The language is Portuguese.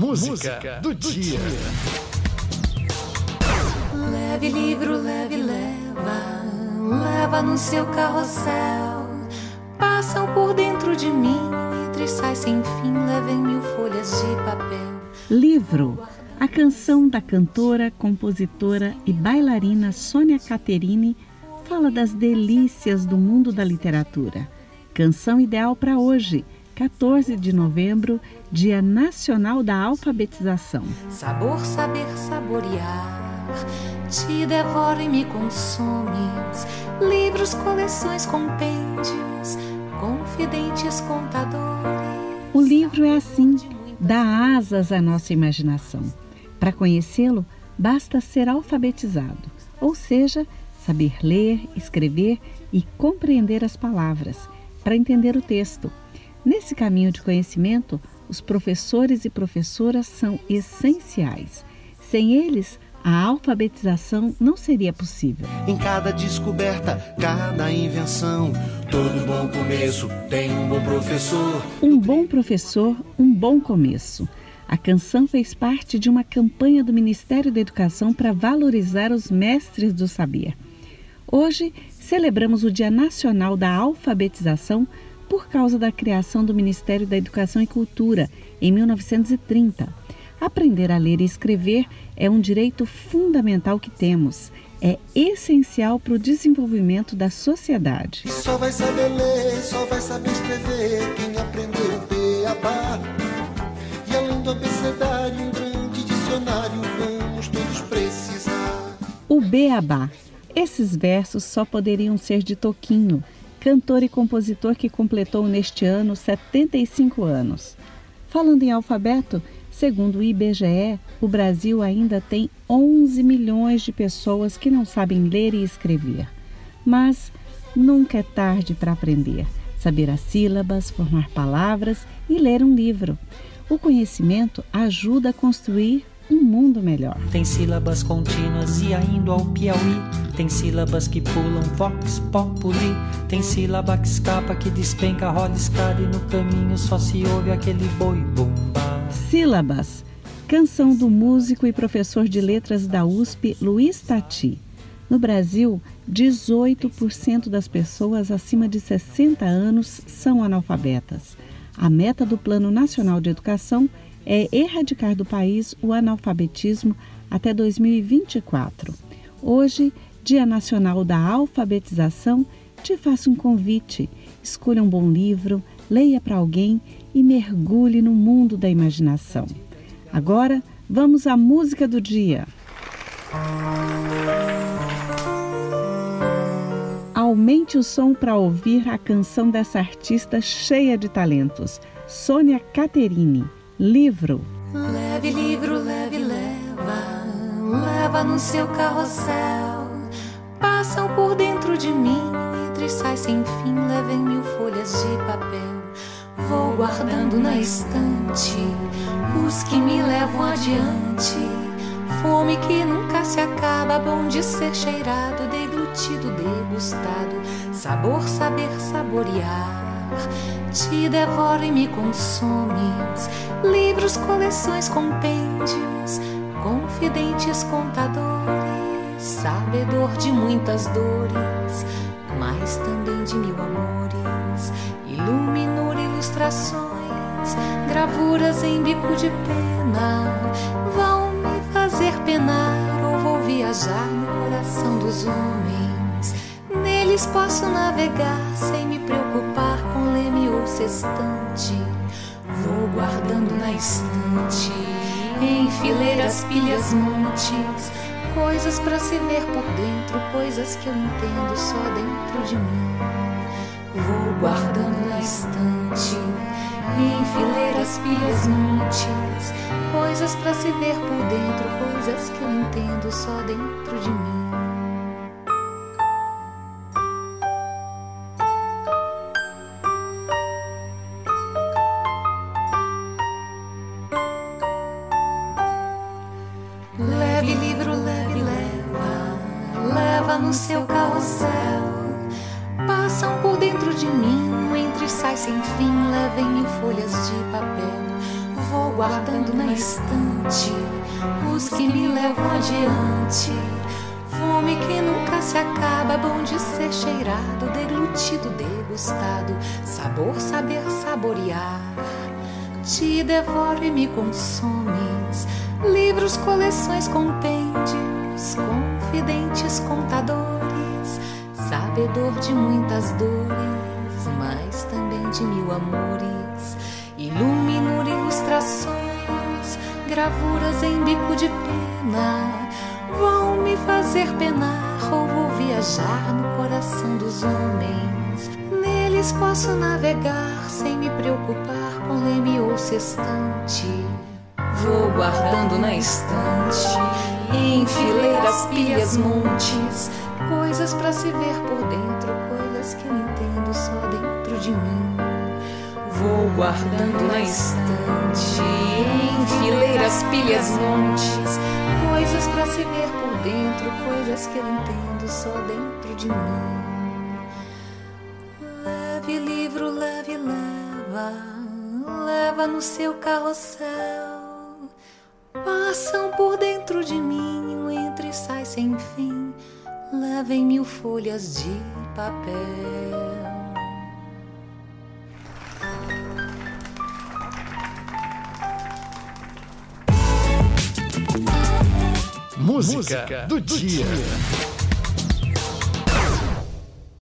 música do dia. Leve livro, leve, leva, leva no seu carrossel. Passam por dentro de mim, entre sai sem fim, levem mil folhas de papel. Livro, a canção da cantora, compositora e bailarina Sônia Caterini fala das delícias do mundo da literatura. Canção ideal para hoje, 14 de novembro, Dia Nacional da Alfabetização. Sabor, saber, saborear, te devoro e me consumes. Livros, coleções, compêndios, confidentes contadores. O livro é assim, dá asas à nossa imaginação. Para conhecê-lo, basta ser alfabetizado, ou seja, saber ler, escrever e compreender as palavras, para entender o texto. Nesse caminho de conhecimento, os professores e professoras são essenciais. Sem eles, a alfabetização não seria possível. Em cada descoberta, cada invenção, todo bom começo tem um bom professor. Um bom professor, um bom começo. A canção fez parte de uma campanha do Ministério da Educação para valorizar os mestres do saber. Hoje, celebramos o Dia Nacional da Alfabetização por causa da criação do Ministério da Educação e Cultura, em 1930. Aprender a ler e escrever é um direito fundamental que temos. É essencial para o desenvolvimento da sociedade. E só vai saber ler, só vai saber escrever quem aprendeu o beabá. E além do abecedário, um grande dicionário vamos todos precisar. O beabá. Esses versos só poderiam ser de Toquinho, cantor e compositor que completou neste ano 75 anos. Falando em alfabeto, segundo o IBGE, o Brasil ainda tem 11 milhões de pessoas que não sabem ler e escrever. Mas nunca é tarde para aprender, saber as sílabas, formar palavras e ler um livro. O conhecimento ajuda a construir um mundo melhor. Tem sílabas contínuas e ainda ao Piauí. Tem sílabas que pulam vox populi. Tem sílaba que escapa, que despenca, rola escada e no caminho só se ouve aquele boi bomba. Sílabas. Canção do músico e professor de letras da USP, Luiz Tati. No Brasil, 18% das pessoas acima de 60 anos são analfabetas. A meta do Plano Nacional de Educação é erradicar do país o analfabetismo até 2024. Hoje, Dia Nacional da Alfabetização, te faço um convite. Escolha um bom livro, leia para alguém e mergulhe no mundo da imaginação. Agora, vamos à música do dia. Aumente o som para ouvir a canção dessa artista cheia de talentos, Sônia Caterini. Livro. Leve livro, leve, leva, leva no seu carrossel. De mim, entre sai sem fim, levem mil folhas de papel. Vou guardando na estante os que me levam adiante. Fome que nunca se acaba, bom de ser cheirado, deglutido, degustado. Sabor, saber, saborear. Te devoro e me consumes. Livros, coleções, compêndios, confidentes contadores, sabedor de muitas dores, mas também de mil amores. Iluminor, ilustrações, gravuras em bico de pena, vão me fazer penar ou vou viajar no coração dos homens. Neles posso navegar sem me preocupar com leme ou sextante. Vou guardando na estante, em fileiras, pilhas, montes, coisas para se ver por dentro, coisas que eu entendo só dentro de mim. Vou guardando na estante, em fileiras, pilhas, montes, coisas para se ver por dentro, coisas que eu entendo só dentro de mim. No seu carrossel. Passam por dentro de mim, entre sai sem fim, levem mil folhas de papel. Vou guardando na estante os que me levam adiante. Fome que nunca se acaba, bom de ser cheirado, deglutido, degustado, sabor, saber saborear. Te devoro e me consumes, livros, coleções, compêndios, confidentes, contadores, sabedor de muitas dores, mas também de mil amores. Iluminor ilustrações, gravuras em bico de pena vão me fazer penar ou vou viajar no coração dos homens. Neles posso navegar sem me preocupar com leme ou sextante. Vou guardando na estante, em pilhas, montes, coisas para se ver por dentro, coisas que eu entendo só dentro de mim. Vou guardando na estante, em fileiras, pilhas, montes, coisas para se ver por dentro, coisas que eu entendo só dentro de mim. Leve livro, leve, leva, leva no seu carrossel. Passam por dentro de mim, um entra e sai sem fim. Levem mil folhas de papel. Música do dia.